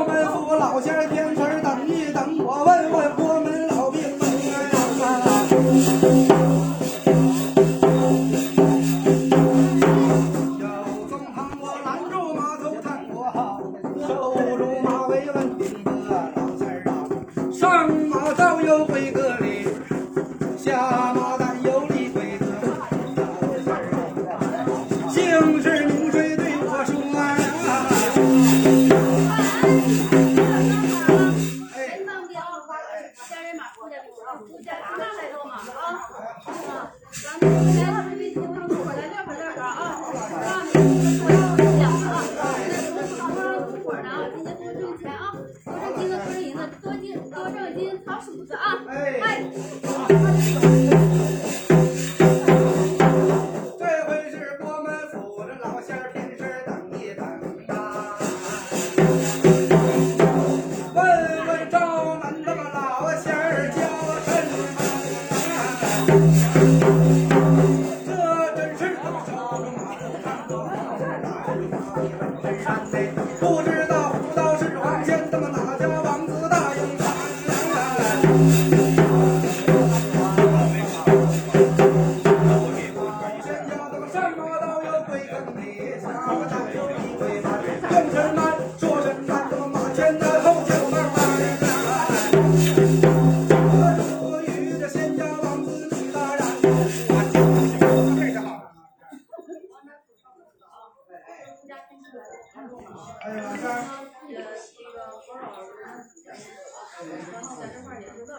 我们是我老乡天天 Salamat.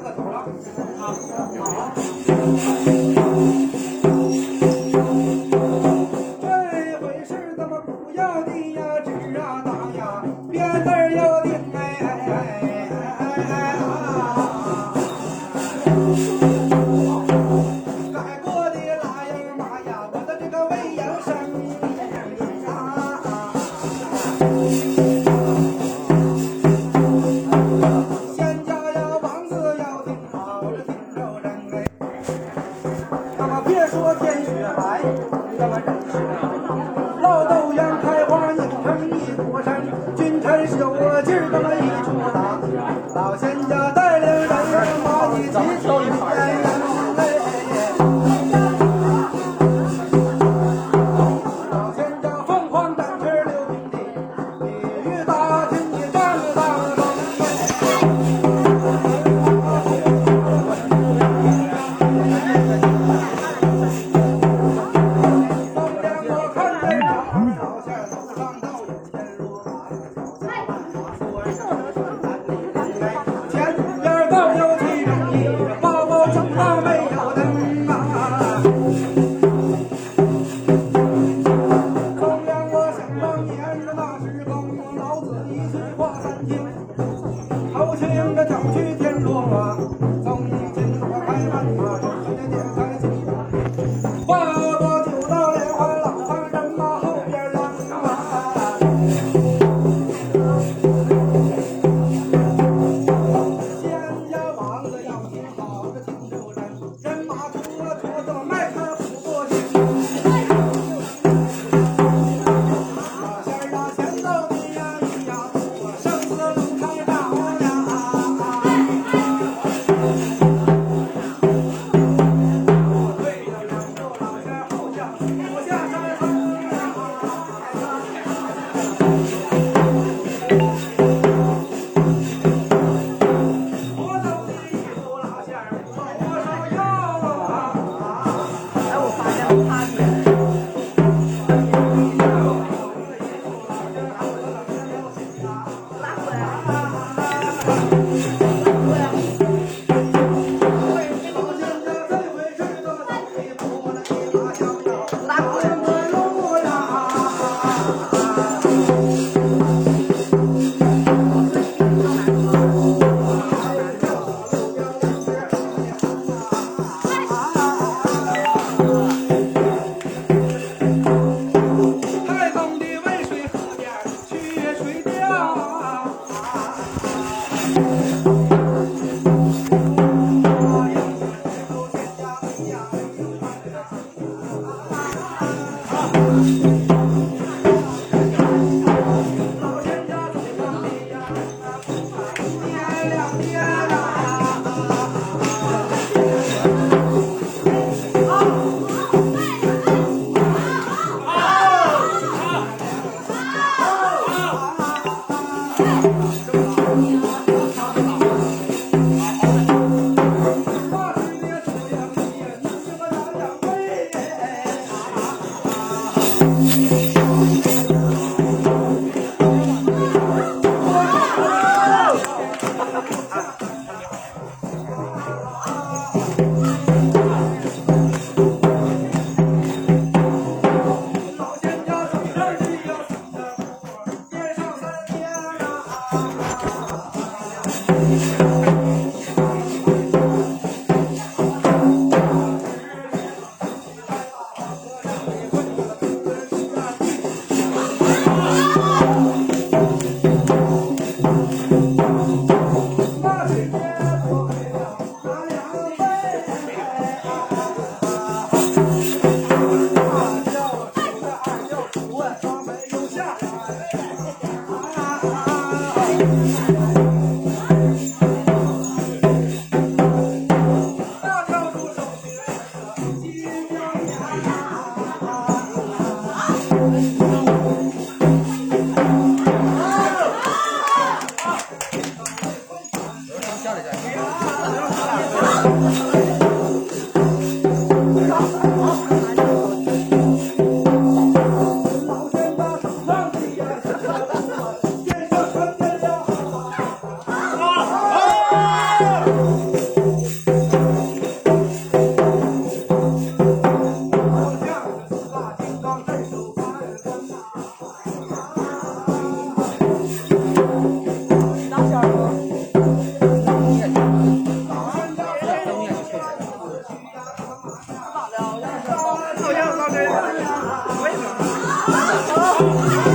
过头了，好，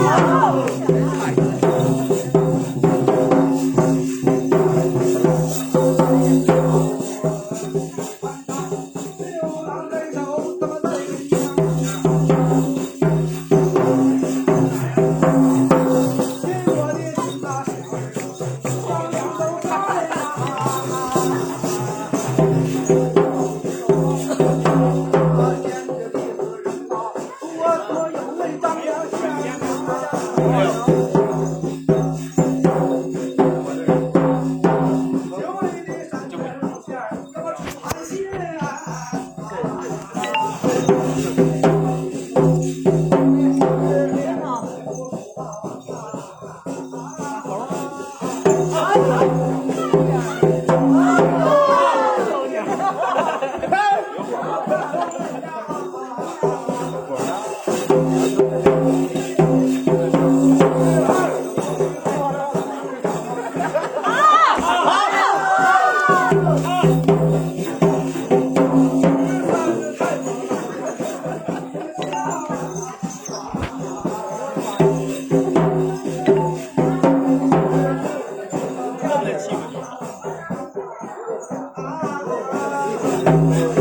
王浩嗯。